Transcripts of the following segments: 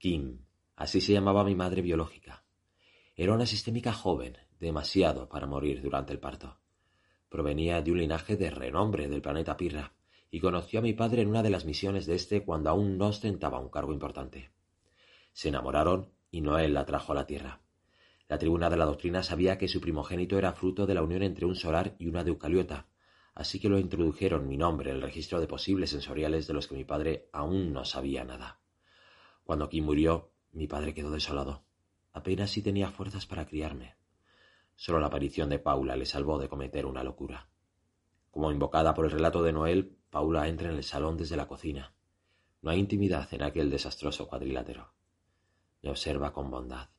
Kim, así se llamaba mi madre biológica. Era una sistémica joven, demasiado para morir durante el parto. Provenía de un linaje de renombre del planeta Pirra, y conoció a mi padre en una de las misiones de este cuando aún no ostentaba un cargo importante. Se enamoraron y Noel la trajo a la Tierra. La tribuna de la doctrina sabía que su primogénito era fruto de la unión entre un solar y una de eucaliota, así que lo introdujeron mi nombre en el registro de posibles sensoriales de los que mi padre aún no sabía nada. Cuando Kim murió, mi padre quedó desolado. Apenas si tenía fuerzas para criarme. Solo la aparición de Paula le salvó de cometer una locura. Como invocada por el relato de Noel, Paula entra en el salón desde la cocina. No hay intimidad en aquel desastroso cuadrilátero. Me observa con bondad.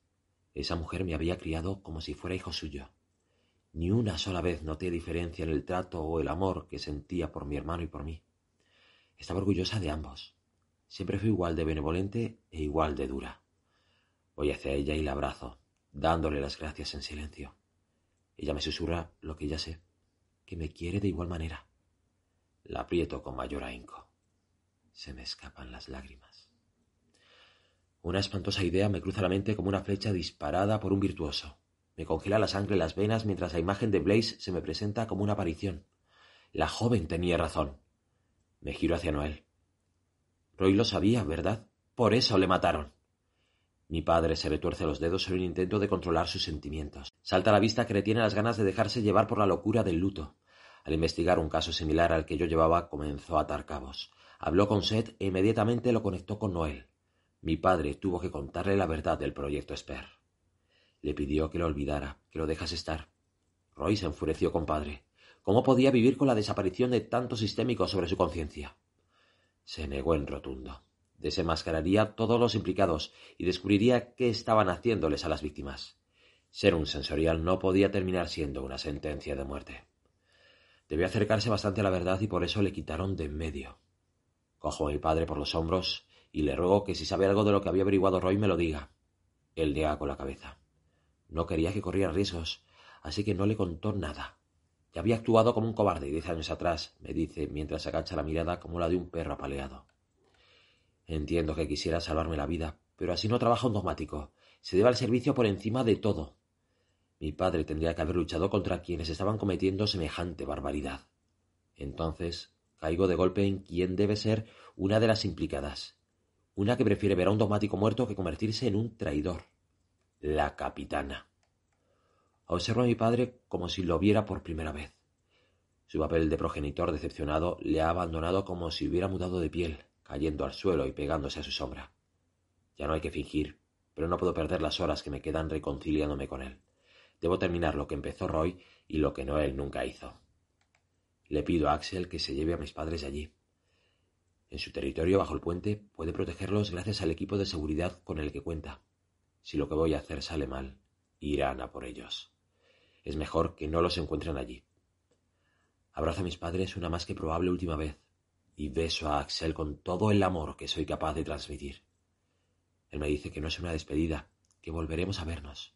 Esa mujer me había criado como si fuera hijo suyo. Ni una sola vez noté diferencia en el trato o el amor que sentía por mi hermano y por mí. Estaba orgullosa de ambos. Siempre fui igual de benevolente e igual de dura. Voy hacia ella y la abrazo, dándole las gracias en silencio. Ella me susurra lo que ya sé, que me quiere de igual manera. La aprieto con mayor ahínco. Se me escapan las lágrimas. Una espantosa idea me cruza la mente como una flecha disparada por un virtuoso. Me congela la sangre en las venas mientras la imagen de Blaze se me presenta como una aparición. La joven tenía razón. Me giro hacia Noel. Roy lo sabía, ¿verdad? Por eso le mataron. Mi padre se retuerce los dedos en un intento de controlar sus sentimientos. Salta a la vista que le tiene las ganas de dejarse llevar por la locura del luto. Al investigar un caso similar al que yo llevaba, comenzó a atar cabos. Habló con Seth e inmediatamente lo conectó con Noel. Mi padre tuvo que contarle la verdad del proyecto Esper. Le pidió que lo olvidara, que lo dejase estar. Roy se enfureció con padre. ¿Cómo podía vivir con la desaparición de tantos sistémicos sobre su conciencia? Se negó en rotundo. Desenmascararía todos los implicados y descubriría qué estaban haciéndoles a las víctimas. Ser un sensorial no podía terminar siendo una sentencia de muerte. Debió acercarse bastante a la verdad y por eso le quitaron de en medio. Cojo a mi padre por los hombros y le ruego que si sabe algo de lo que había averiguado Roy me lo diga. Él niega con la cabeza. No quería que corriera riesgos, así que no le contó nada. Ya había actuado como un cobarde diez años atrás, me dice, mientras agacha la mirada como la de un perro apaleado. Entiendo que quisiera salvarme la vida, pero así no trabaja un dogmático. Se debe al servicio por encima de todo. Mi padre tendría que haber luchado contra quienes estaban cometiendo semejante barbaridad. Entonces caigo de golpe en quien debe ser una de las implicadas una que prefiere ver a un dogmático muerto que convertirse en un traidor. La capitana. Observo a mi padre como si lo viera por primera vez. Su papel de progenitor decepcionado le ha abandonado como si hubiera mudado de piel, cayendo al suelo y pegándose a su sombra. Ya no hay que fingir, pero no puedo perder las horas que me quedan reconciliándome con él. Debo terminar lo que empezó Roy y lo que Noel nunca hizo. Le pido a Axel que se lleve a mis padres de allí. En su territorio bajo el puente puede protegerlos gracias al equipo de seguridad con el que cuenta. Si lo que voy a hacer sale mal, irán a por ellos. Es mejor que no los encuentren allí. Abrazo a mis padres una más que probable última vez y beso a Axel con todo el amor que soy capaz de transmitir. Él me dice que no es una despedida, que volveremos a vernos.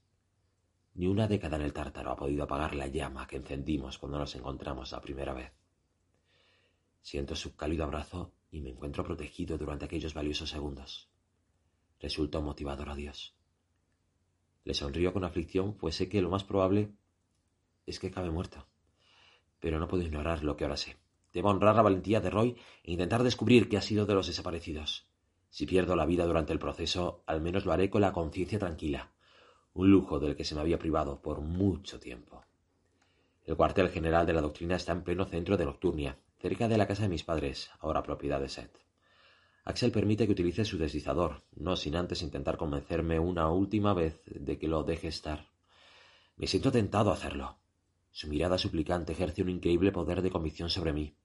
Ni una década en el tártaro ha podido apagar la llama que encendimos cuando nos encontramos la primera vez. Siento su cálido abrazo y me encuentro protegido durante aquellos valiosos segundos. Resulta un motivador a Dios. Le sonrío con aflicción, pues sé que lo más probable es que acabe muerto. Pero no puedo ignorar lo que ahora sé. Debo honrar la valentía de Roy e intentar descubrir qué ha sido de los desaparecidos. Si pierdo la vida durante el proceso, al menos lo haré con la conciencia tranquila, un lujo del que se me había privado por mucho tiempo. El cuartel general de la doctrina está en pleno centro de Nocturnia, cerca de la casa de mis padres, ahora propiedad de Seth. Axel permite que utilice su deslizador, no sin antes intentar convencerme una última vez de que lo deje estar. Me siento tentado a hacerlo. Su mirada suplicante ejerce un increíble poder de convicción sobre mí,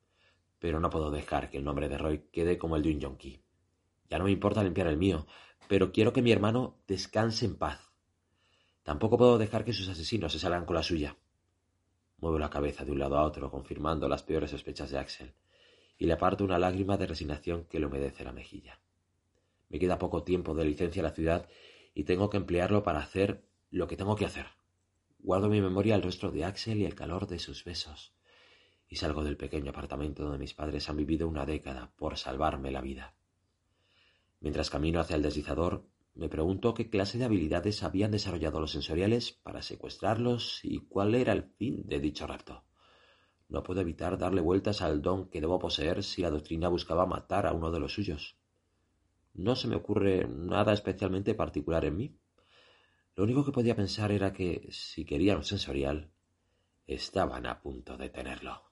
pero no puedo dejar que el nombre de Roy quede como el de un yonki. Ya no me importa limpiar el mío, pero quiero que mi hermano descanse en paz. Tampoco puedo dejar que sus asesinos se salgan con la suya. Muevo la cabeza de un lado a otro, confirmando las peores sospechas de Axel, y le aparto una lágrima de resignación que le humedece la mejilla. Me queda poco tiempo de licencia en la ciudad y tengo que emplearlo para hacer lo que tengo que hacer. Guardo en mi memoria el rostro de Axel y el calor de sus besos, y salgo del pequeño apartamento donde mis padres han vivido una década por salvarme la vida. Mientras camino hacia el deslizador, me pregunto qué clase de habilidades habían desarrollado los sensoriales para secuestrarlos y cuál era el fin de dicho rapto. No puedo evitar darle vueltas al don que debo poseer si la doctrina buscaba matar a uno de los suyos. No se me ocurre nada especialmente particular en mí. Lo único que podía pensar era que, si querían un sensorial, estaban a punto de tenerlo.